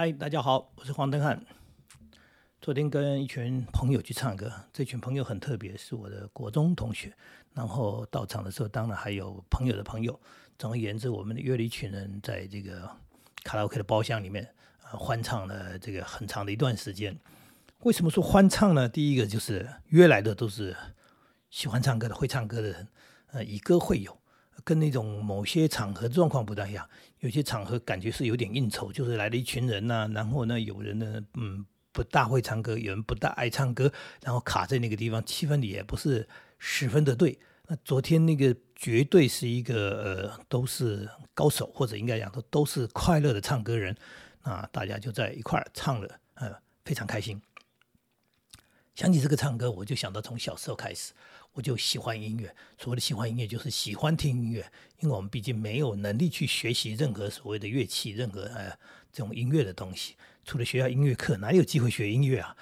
嗨，大家好，我是黄登汉。昨天跟一群朋友去唱歌，这群朋友很特别，是我的国中同学。然后到场的时候，当然还有朋友的朋友。总而言之，我们约了一群人在这个卡拉 OK 的包厢里面，呃，欢唱了这个很长的一段时间。为什么说欢唱呢？第一个就是约来的都是喜欢唱歌的、会唱歌的人，呃，以歌会友，跟那种某些场合状况不太一样。有些场合感觉是有点应酬，就是来了一群人呐，然后呢，有人呢，嗯。不大会唱歌，有人不大爱唱歌，然后卡在那个地方，气氛也不是十分的对。那昨天那个绝对是一个呃，都是高手，或者应该讲都都是快乐的唱歌人。那大家就在一块儿唱了，呃，非常开心。想起这个唱歌，我就想到从小时候开始，我就喜欢音乐。所谓的喜欢音乐，就是喜欢听音乐，因为我们毕竟没有能力去学习任何所谓的乐器，任何呃这种音乐的东西。除了学校音乐课，哪有机会学音乐啊？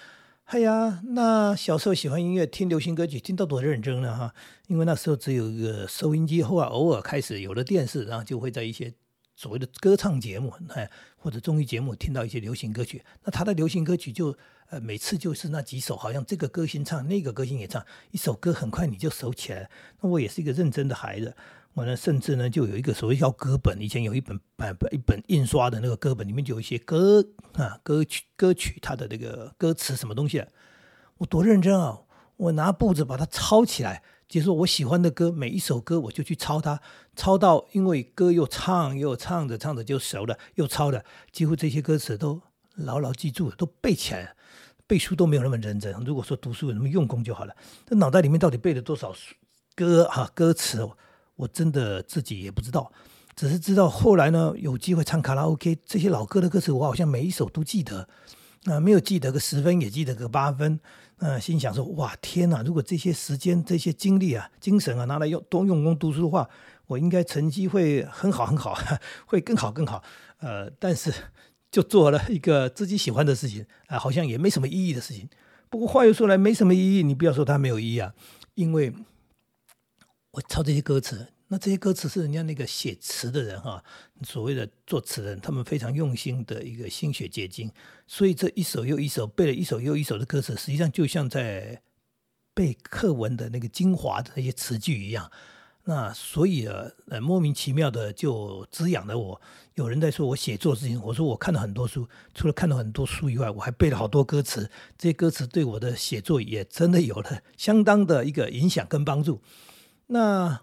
哎呀，那小时候喜欢音乐，听流行歌曲，听到多认真呢哈！因为那时候只有一个收音机，后来偶尔开始有了电视，然后就会在一些所谓的歌唱节目，哎，或者综艺节目听到一些流行歌曲。那他的流行歌曲就呃每次就是那几首，好像这个歌星唱，那个歌星也唱，一首歌很快你就熟起来。那我也是一个认真的孩子。我呢，甚至呢，就有一个所谓叫歌本，以前有一本版一本印刷的那个歌本，里面就有一些歌啊歌曲歌曲它的那个歌词什么东西，我多认真啊！我拿簿子把它抄起来，就是我喜欢的歌，每一首歌我就去抄它，抄到因为歌又唱又唱着唱着就熟了，又抄了，几乎这些歌词都牢牢记住了，都背起来了。背书都没有那么认真，如果说读书有那么用功就好了。那脑袋里面到底背了多少歌啊歌词？我真的自己也不知道，只是知道后来呢，有机会唱卡拉 OK，这些老歌的歌词我好像每一首都记得，啊，没有记得个十分，也记得个八分，嗯，心想说，哇，天哪！如果这些时间、这些精力啊、精神啊，拿来用多用功读书的话，我应该成绩会很好很好，会更好更好。呃，但是就做了一个自己喜欢的事情，啊，好像也没什么意义的事情。不过话又说来，没什么意义，你不要说它没有意义啊，因为。我抄这些歌词，那这些歌词是人家那个写词的人哈，所谓的作词人，他们非常用心的一个心血结晶，所以这一首又一首背了一首又一首的歌词，实际上就像在背课文的那个精华的那些词句一样。那所以啊，呃，莫名其妙的就滋养了我。有人在说我写作之前，我说我看了很多书，除了看了很多书以外，我还背了好多歌词。这些歌词对我的写作也真的有了相当的一个影响跟帮助。那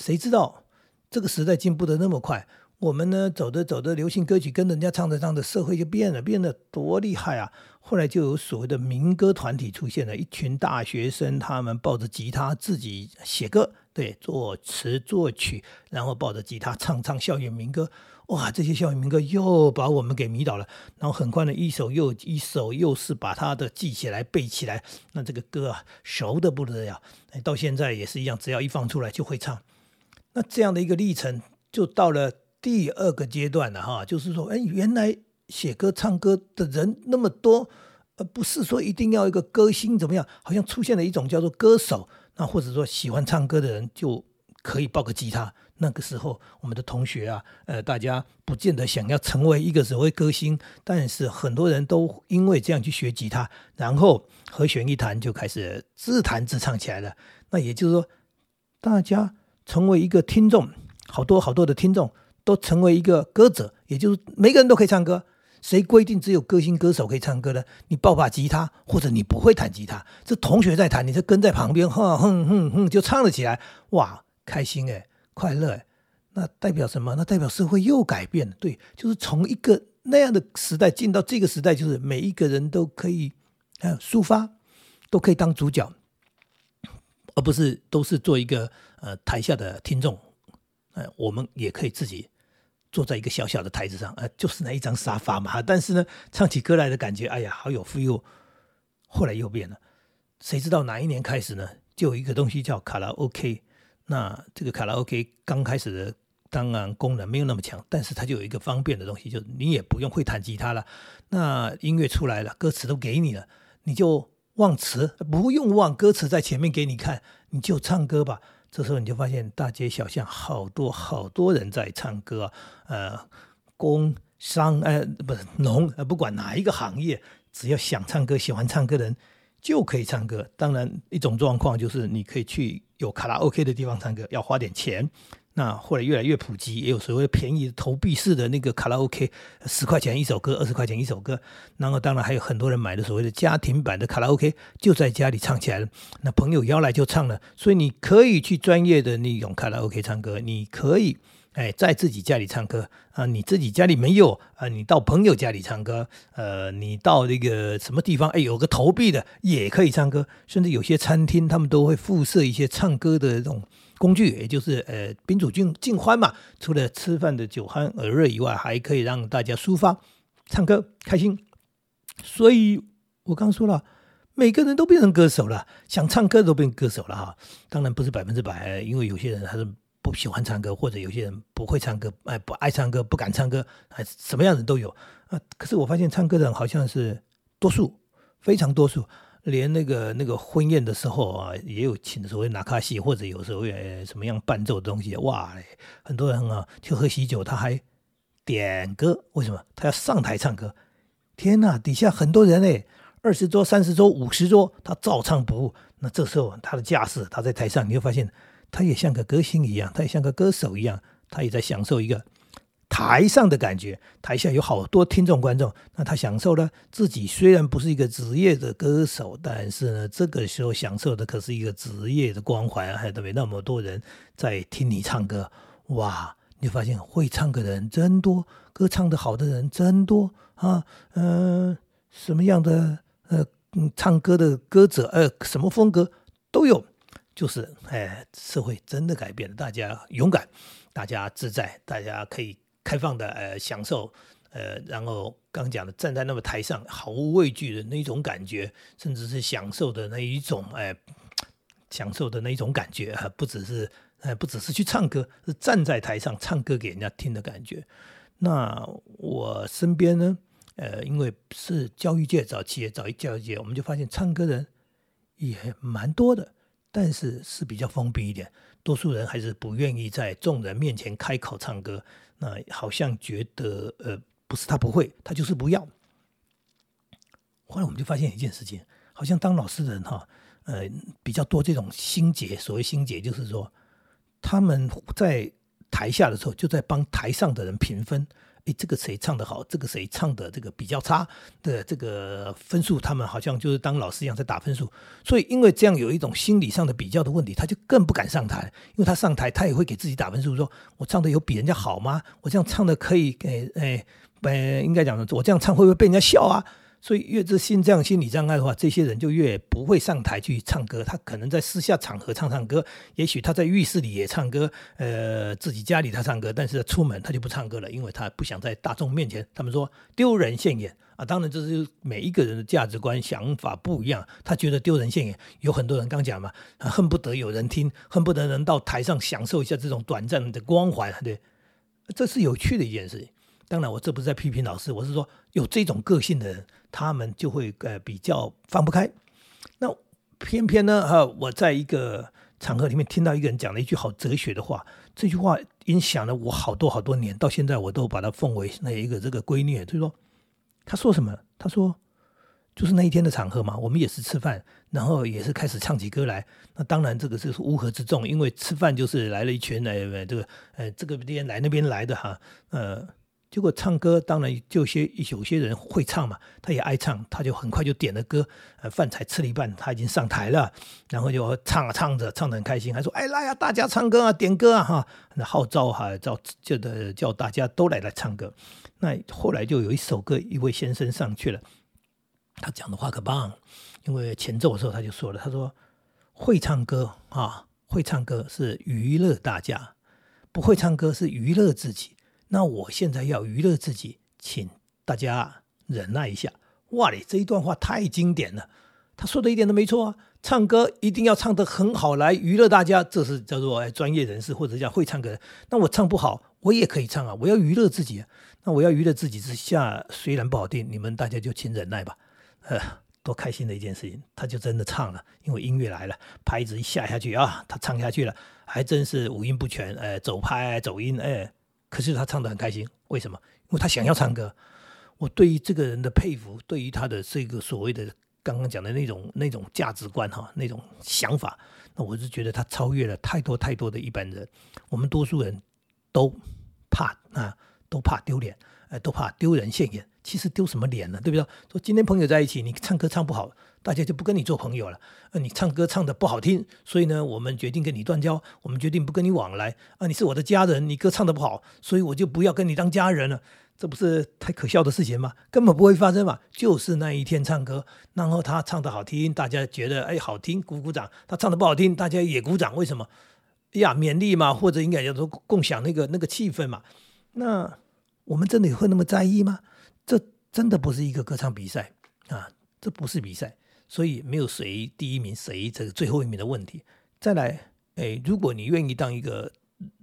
谁知道这个时代进步的那么快？我们呢走着走着，流行歌曲跟人家唱着唱着，社会就变了，变得多厉害啊！后来就有所谓的民歌团体出现了，一群大学生，他们抱着吉他自己写歌，对，作词作曲，然后抱着吉他唱唱校园民歌。哇，这些校园民歌又把我们给迷倒了。然后很快的一首又一首，又是把它的记起来背起来。那这个歌啊，熟的不得了。到现在也是一样，只要一放出来就会唱。那这样的一个历程，就到了第二个阶段了哈。就是说，哎，原来写歌唱歌的人那么多，而不是说一定要一个歌星怎么样，好像出现了一种叫做歌手。那或者说喜欢唱歌的人就可以抱个吉他。那个时候，我们的同学啊，呃，大家不见得想要成为一个所谓歌星，但是很多人都因为这样去学吉他，然后和弦一弹就开始自弹自唱起来了。那也就是说，大家成为一个听众，好多好多的听众都成为一个歌者，也就是每个人都可以唱歌。谁规定只有歌星歌手可以唱歌呢？你抱把吉他，或者你不会弹吉他，这同学在弹，你就跟在旁边，哼哼哼哼，就唱了起来，哇，开心哎！快乐，那代表什么？那代表社会又改变了。对，就是从一个那样的时代进到这个时代，就是每一个人都可以呃抒发，都可以当主角，而不是都是做一个呃台下的听众。呃，我们也可以自己坐在一个小小的台子上，呃，就是那一张沙发嘛。但是呢，唱起歌来的感觉，哎呀，好有 feel。后来又变了，谁知道哪一年开始呢？就有一个东西叫卡拉 OK。那这个卡拉 OK 刚开始的当然功能没有那么强，但是它就有一个方便的东西，就是你也不用会弹吉他了。那音乐出来了，歌词都给你了，你就忘词，不用忘歌词在前面给你看，你就唱歌吧。这时候你就发现大街小巷好多好多人在唱歌，呃，工商呃不是农呃不管哪一个行业，只要想唱歌、喜欢唱歌的人就可以唱歌。当然，一种状况就是你可以去有卡拉 OK 的地方唱歌，要花点钱。那后来越来越普及，也有所谓便宜投币式的那个卡拉 OK，十块钱一首歌，二十块钱一首歌。然后当然还有很多人买的所谓的家庭版的卡拉 OK，就在家里唱起来了。那朋友邀来就唱了，所以你可以去专业的那种卡拉 OK 唱歌，你可以。哎，在自己家里唱歌啊，你自己家里没有啊，你到朋友家里唱歌，呃，你到那个什么地方，哎，有个投币的也可以唱歌，甚至有些餐厅他们都会附设一些唱歌的这种工具，也就是呃宾主尽尽欢嘛。除了吃饭的酒酣耳热以外，还可以让大家抒发唱歌开心。所以我刚说了，每个人都变成歌手了，想唱歌都变歌手了哈。当然不是百分之百，因为有些人还是。不喜欢唱歌，或者有些人不会唱歌，哎，不爱唱歌，不敢唱歌，哎，什么样人都有啊。可是我发现唱歌的人好像是多数，非常多数。连那个那个婚宴的时候啊，也有请所谓拿卡西，或者有时候呃什么样伴奏的东西，哇，很多人啊去喝喜酒，他还点歌，为什么？他要上台唱歌。天呐，底下很多人哎，二十桌、三十桌、五十桌，他照唱不误。那这时候他的架势，他在台上，你会发现。他也像个歌星一样，他也像个歌手一样，他也在享受一个台上的感觉。台下有好多听众观众，那他享受了自己虽然不是一个职业的歌手，但是呢，这个时候享受的可是一个职业的光环，还特别那么多人在听你唱歌，哇！你发现会唱歌的人真多，歌唱的好的人真多啊，嗯，什么样的呃，唱歌的歌者，呃，什么风格都有。就是，哎，社会真的改变了，大家勇敢，大家自在，大家可以开放的，呃，享受，呃，然后刚讲的站在那么台上毫无畏惧的那种感觉，甚至是享受的那一种，哎，享受的那一种感觉啊，不只是，呃，不只是去唱歌，是站在台上唱歌给人家听的感觉。那我身边呢，呃，因为是教育界早期，早一教育界，我们就发现唱歌人也蛮多的。但是是比较封闭一点，多数人还是不愿意在众人面前开口唱歌。那好像觉得，呃，不是他不会，他就是不要。后来我们就发现一件事情，好像当老师的人哈，呃，比较多这种心结。所谓心结，就是说他们在台下的时候，就在帮台上的人评分。哎，这个谁唱的好？这个谁唱的这个比较差的这个分数，他们好像就是当老师一样在打分数。所以，因为这样有一种心理上的比较的问题，他就更不敢上台。因为他上台，他也会给自己打分数，说我唱的有比人家好吗？我这样唱的可以？给诶，呃，应该讲的，我这样唱会不会被人家笑啊？所以越是心这样心理障碍的话，这些人就越不会上台去唱歌。他可能在私下场合唱唱歌，也许他在浴室里也唱歌，呃，自己家里他唱歌，但是出门他就不唱歌了，因为他不想在大众面前，他们说丢人现眼啊。当然，这是每一个人的价值观想法不一样，他觉得丢人现眼。有很多人刚讲嘛，恨不得有人听，恨不得能到台上享受一下这种短暂的光环，对，这是有趣的一件事情。当然，我这不是在批评老师，我是说有这种个性的人。他们就会呃比较放不开，那偏偏呢哈，我在一个场合里面听到一个人讲了一句好哲学的话，这句话影响了我好多好多年，到现在我都把它奉为那一个这个规律。就是说，他说什么？他说，就是那一天的场合嘛，我们也是吃饭，然后也是开始唱起歌来。那当然这个是乌合之众，因为吃饭就是来了一群呃这个呃这个边来那边来的哈，呃。结果唱歌当然就些有些人会唱嘛，他也爱唱，他就很快就点了歌，呃，饭才吃了一半，他已经上台了，然后就唱啊唱着，唱得很开心，还说：“哎来呀，大家唱歌啊，点歌啊哈！”那号召哈，叫叫的叫大家都来来唱歌。那后来就有一首歌，一位先生上去了，他讲的话可棒，因为前奏的时候他就说了，他说：“会唱歌啊，会唱歌是娱乐大家，不会唱歌是娱乐自己。”那我现在要娱乐自己，请大家忍耐一下。哇嘞，这一段话太经典了，他说的一点都没错啊！唱歌一定要唱得很好来娱乐大家，这是叫做专业人士或者叫会唱歌的。那我唱不好，我也可以唱啊！我要娱乐自己，那我要娱乐自己之下，虽然不好听，你们大家就请忍耐吧。呃，多开心的一件事情，他就真的唱了，因为音乐来了，拍子一下下去啊，他唱下去了，还真是五音不全，呃，走拍走音，哎。可是他唱的很开心，为什么？因为他想要唱歌。我对于这个人的佩服，对于他的这个所谓的刚刚讲的那种那种价值观哈，那种想法，那我是觉得他超越了太多太多的一般人。我们多数人都怕啊，都怕丢脸，呃，都怕丢人现眼。其实丢什么脸呢？对不对？说今天朋友在一起，你唱歌唱不好。大家就不跟你做朋友了。啊，你唱歌唱的不好听，所以呢，我们决定跟你断交。我们决定不跟你往来。啊，你是我的家人，你歌唱的不好，所以我就不要跟你当家人了。这不是太可笑的事情吗？根本不会发生嘛。就是那一天唱歌，然后他唱的好听，大家觉得哎好听，鼓鼓掌。他唱的不好听，大家也鼓掌。为什么？哎呀，勉励嘛，或者应该叫做共享那个那个气氛嘛。那我们真的会那么在意吗？这真的不是一个歌唱比赛啊，这不是比赛。所以没有谁第一名，谁这个最后一名的问题。再来，哎，如果你愿意当一个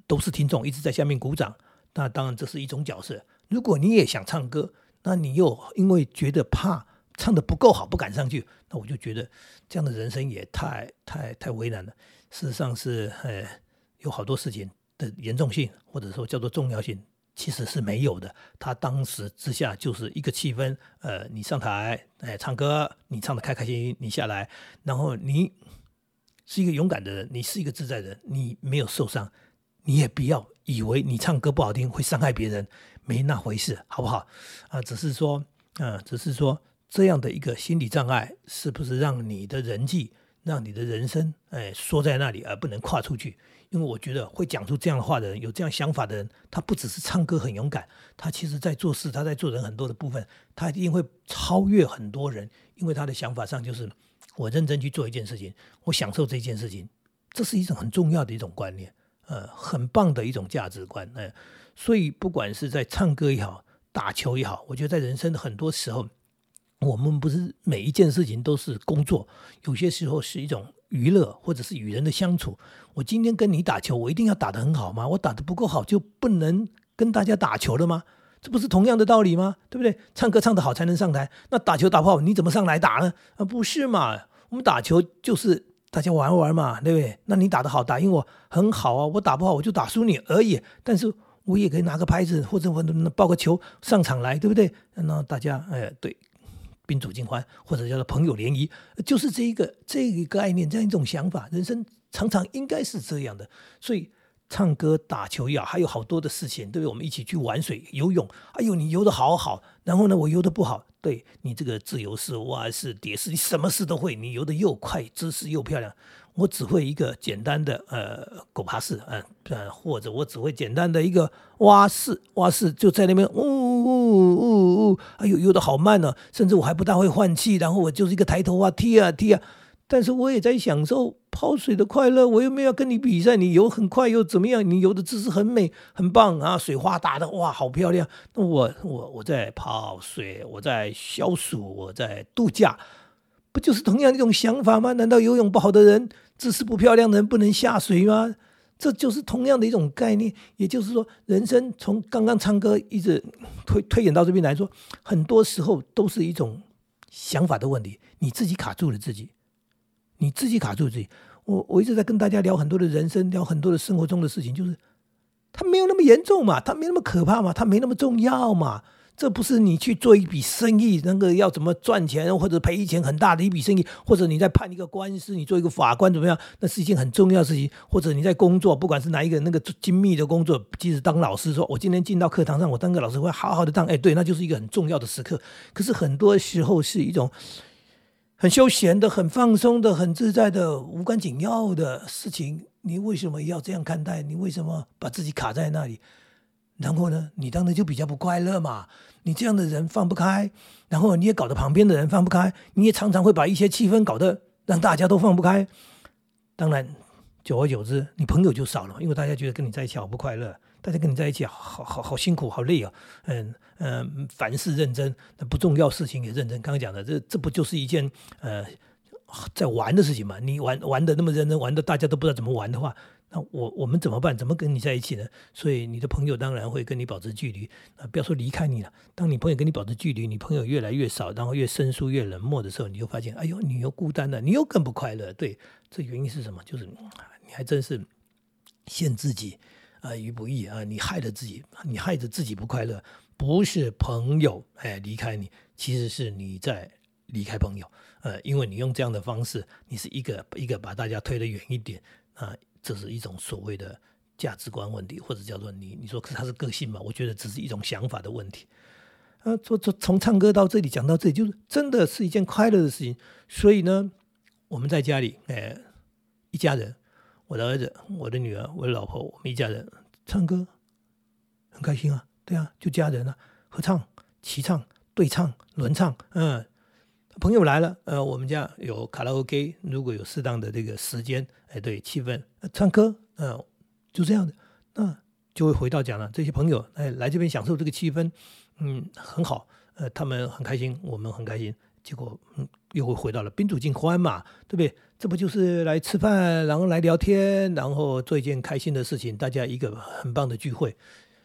都是听众，一直在下面鼓掌，那当然这是一种角色。如果你也想唱歌，那你又因为觉得怕唱的不够好，不敢上去，那我就觉得这样的人生也太太太为难了。事实上是，呃，有好多事情的严重性，或者说叫做重要性。其实是没有的，他当时之下就是一个气氛，呃，你上台，哎，唱歌，你唱的开开心心，你下来，然后你是一个勇敢的人，你是一个自在人，你没有受伤，你也不要以为你唱歌不好听会伤害别人，没那回事，好不好？啊，只是说，啊，只是说这样的一个心理障碍，是不是让你的人际，让你的人生，哎，缩在那里而不能跨出去？因为我觉得会讲出这样的话的人，有这样想法的人，他不只是唱歌很勇敢，他其实在做事，他在做人很多的部分，他一定会超越很多人。因为他的想法上就是，我认真去做一件事情，我享受这件事情，这是一种很重要的一种观念，呃，很棒的一种价值观。呃，所以不管是在唱歌也好，打球也好，我觉得在人生的很多时候，我们不是每一件事情都是工作，有些时候是一种。娱乐或者是与人的相处，我今天跟你打球，我一定要打得很好吗？我打得不够好就不能跟大家打球了吗？这不是同样的道理吗？对不对？唱歌唱得好才能上台，那打球打不好你怎么上来打呢？啊，不是嘛？我们打球就是大家玩玩嘛，对不对？那你打得好，打赢我很好啊，我打不好我就打输你而已。但是我也可以拿个拍子或者我抱个球上场来，对不对？那大家哎，对。宾主尽欢，或者叫做朋友联谊，就是这一个这一个概念，这样一种想法。人生常常应该是这样的，所以唱歌、打球呀，还有好多的事情，对不对？我们一起去玩水、游泳。哎呦，你游的好好，然后呢，我游的不好。对你这个自由式、蛙式、蝶式，你什么事都会，你游的又快，姿势又漂亮。我只会一个简单的呃狗爬式，嗯，或者我只会简单的一个蛙式，蛙式就在那边呜呜呜呜，哎呦游的好慢呢，甚至我还不大会换气，然后我就是一个抬头啊踢啊踢啊，但是我也在享受泡水的快乐，我又没有跟你比赛，你游很快又怎么样？你游的姿势很美很棒啊，水花打的哇好漂亮，那我我我在泡水，我在消暑，我在度假。不就是同样一种想法吗？难道游泳不好的人、姿势不漂亮的人不能下水吗？这就是同样的一种概念。也就是说，人生从刚刚唱歌一直推推演到这边来说，很多时候都是一种想法的问题。你自己卡住了自己，你自己卡住自己。我我一直在跟大家聊很多的人生，聊很多的生活中的事情，就是它没有那么严重嘛，它没那么可怕嘛，它没那么重要嘛。这不是你去做一笔生意，那个要怎么赚钱或者赔钱很大的一笔生意，或者你在判一个官司，你做一个法官怎么样？那是一件很重要的事情。或者你在工作，不管是哪一个那个精密的工作，即使当老师，说我今天进到课堂上，我当个老师会好好的当，哎，对，那就是一个很重要的时刻。可是很多时候是一种很休闲的、很放松的、很自在的、无关紧要的事情。你为什么要这样看待？你为什么把自己卡在那里？然后呢，你当然就比较不快乐嘛。你这样的人放不开，然后你也搞得旁边的人放不开，你也常常会把一些气氛搞得让大家都放不开。当然，久而久之，你朋友就少了，因为大家觉得跟你在一起好不快乐，大家跟你在一起好好好辛苦，好累啊。嗯嗯，凡事认真，那不重要事情也认真。刚刚讲的，这这不就是一件呃在玩的事情嘛？你玩玩的那么认真，玩的大家都不知道怎么玩的话。那我我们怎么办？怎么跟你在一起呢？所以你的朋友当然会跟你保持距离啊！不要说离开你了。当你朋友跟你保持距离，你朋友越来越少，然后越生疏、越冷漠的时候，你就发现，哎呦，你又孤单了，你又更不快乐。对，这原因是什么？就是你还真是陷自己啊，于不义啊，你害了自己，你害着自己不快乐，不是朋友哎离开你，其实是你在离开朋友，呃，因为你用这样的方式，你是一个一个把大家推得远一点啊，这是一种所谓的价值观问题，或者叫做你你说他是个性嘛？我觉得只是一种想法的问题。啊，从从从唱歌到这里讲到这里，就是真的是一件快乐的事情。所以呢，我们在家里，哎，一家人。我的儿子、我的女儿、我的老婆，我们一家人唱歌很开心啊，对啊，就家人啊，合唱、齐唱、对唱、轮唱，嗯，朋友来了，呃，我们家有卡拉 OK，如果有适当的这个时间，哎，对，气氛唱歌，嗯，就这样的，那就会回到讲了，这些朋友哎来这边享受这个气氛，嗯，很好，呃，他们很开心，我们很开心。结果，嗯，又会回到了宾主尽欢嘛，对不对？这不就是来吃饭，然后来聊天，然后做一件开心的事情，大家一个很棒的聚会，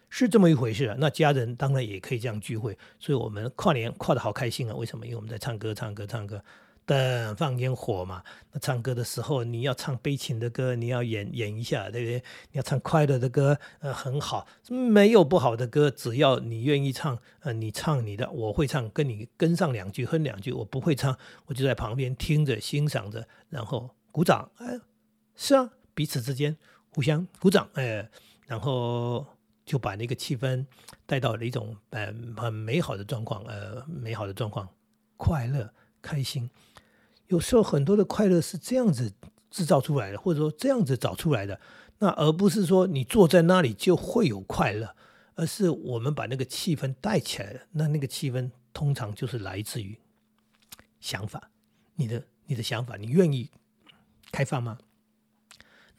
是这么一回事啊。那家人当然也可以这样聚会，所以我们跨年跨的好开心啊！为什么？因为我们在唱歌，唱歌，唱歌。等放烟火嘛，那唱歌的时候你要唱悲情的歌，你要演演一下，对不对？你要唱快乐的歌，呃，很好，没有不好的歌，只要你愿意唱，呃，你唱你的，我会唱，跟你跟上两句，哼两句。我不会唱，我就在旁边听着，欣赏着，然后鼓掌。哎，是啊，彼此之间互相鼓掌，哎，然后就把那个气氛带到了一种呃很美好的状况，呃，美好的状况，快乐，开心。有时候很多的快乐是这样子制造出来的，或者说这样子找出来的，那而不是说你坐在那里就会有快乐，而是我们把那个气氛带起来了。那那个气氛通常就是来自于想法，你的你的想法，你愿意开放吗？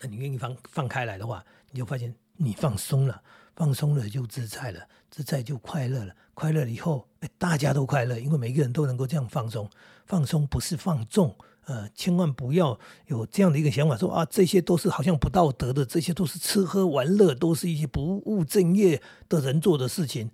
那你愿意放放开来的话，你就发现你放松了，放松了就自在了，自在就快乐了，快乐了以后，哎，大家都快乐，因为每个人都能够这样放松。放松不是放纵，呃，千万不要有这样的一个想法，说啊，这些都是好像不道德的，这些都是吃喝玩乐，都是一些不务正业的人做的事情。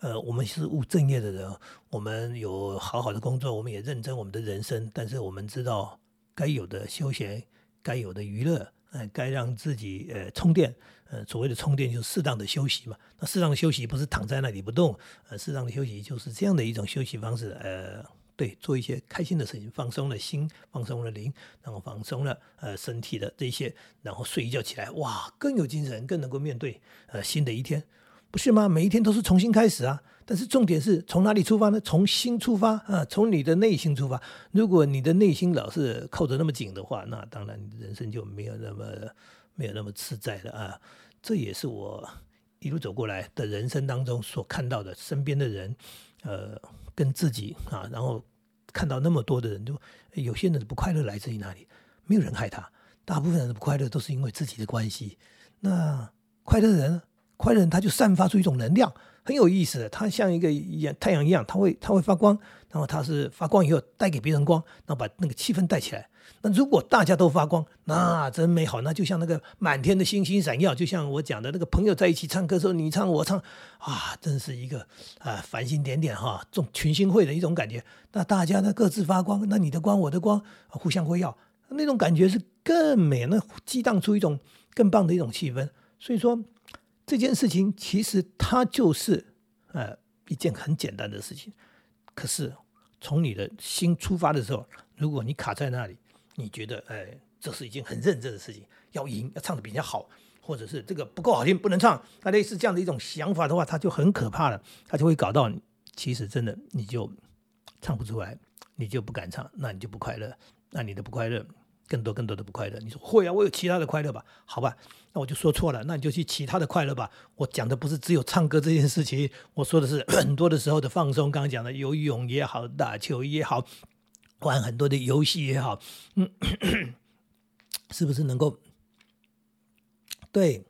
呃，我们是务正业的人，我们有好好的工作，我们也认真我们的人生，但是我们知道该有的休闲，该有的娱乐，呃，该让自己呃充电，呃，所谓的充电就是适当的休息嘛。那适当的休息不是躺在那里不动，呃，适当的休息就是这样的一种休息方式，呃。对，做一些开心的事情，放松了心，放松了灵，然后放松了呃身体的这些，然后睡一觉起来，哇，更有精神，更能够面对呃新的一天，不是吗？每一天都是重新开始啊！但是重点是从哪里出发呢？从心出发啊，从你的内心出发。如果你的内心老是扣得那么紧的话，那当然人生就没有那么没有那么自在了啊！这也是我一路走过来的人生当中所看到的，身边的人，呃，跟自己啊，然后。看到那么多的人，就有些人的不快乐来自于哪里？没有人害他，大部分人的不快乐都是因为自己的关系。那快乐人，快乐人他就散发出一种能量，很有意思的。他像一个阳太阳一样，它会它会发光，然后它是发光以后带给别人光，然后把那个气氛带起来。那如果大家都发光，那真美好。那就像那个满天的星星闪耀，就像我讲的那个朋友在一起唱歌时候，你唱我唱，啊，真是一个啊繁星点点哈，这种群星会的一种感觉。那大家呢各自发光，那你的光我的光互相辉耀，那种感觉是更美，那激荡出一种更棒的一种气氛。所以说这件事情其实它就是呃一件很简单的事情，可是从你的心出发的时候，如果你卡在那里。你觉得，哎，这是一件很认真的事情，要赢，要唱的比人家好，或者是这个不够好听，不能唱，那类似这样的一种想法的话，它就很可怕了，它就会搞到你，其实真的你就唱不出来，你就不敢唱，那你就不快乐，那你的不快乐，更多更多的不快乐。你说会啊，我有其他的快乐吧？好吧，那我就说错了，那你就去其他的快乐吧。我讲的不是只有唱歌这件事情，我说的是 很多的时候的放松。刚刚讲的游泳也好，打球也好。玩很多的游戏也好，嗯，是不是能够对？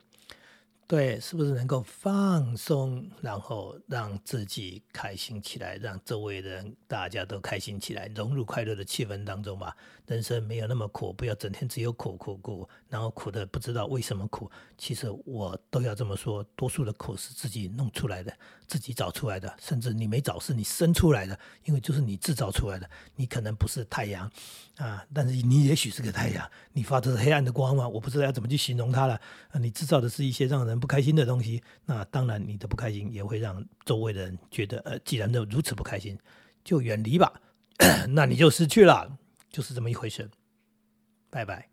对，是不是能够放松，然后让自己开心起来，让周围人大家都开心起来，融入快乐的气氛当中吧？人生没有那么苦，不要整天只有苦苦苦，然后苦的不知道为什么苦。其实我都要这么说，多数的苦是自己弄出来的，自己找出来的，甚至你没找是你生出来的，因为就是你制造出来的。你可能不是太阳啊，但是你也许是个太阳，你发的是黑暗的光芒，我不知道要怎么去形容它了。你制造的是一些让人不开心的东西，那当然你的不开心也会让周围的人觉得，呃，既然都如此不开心，就远离吧，那你就失去了，就是这么一回事。拜拜。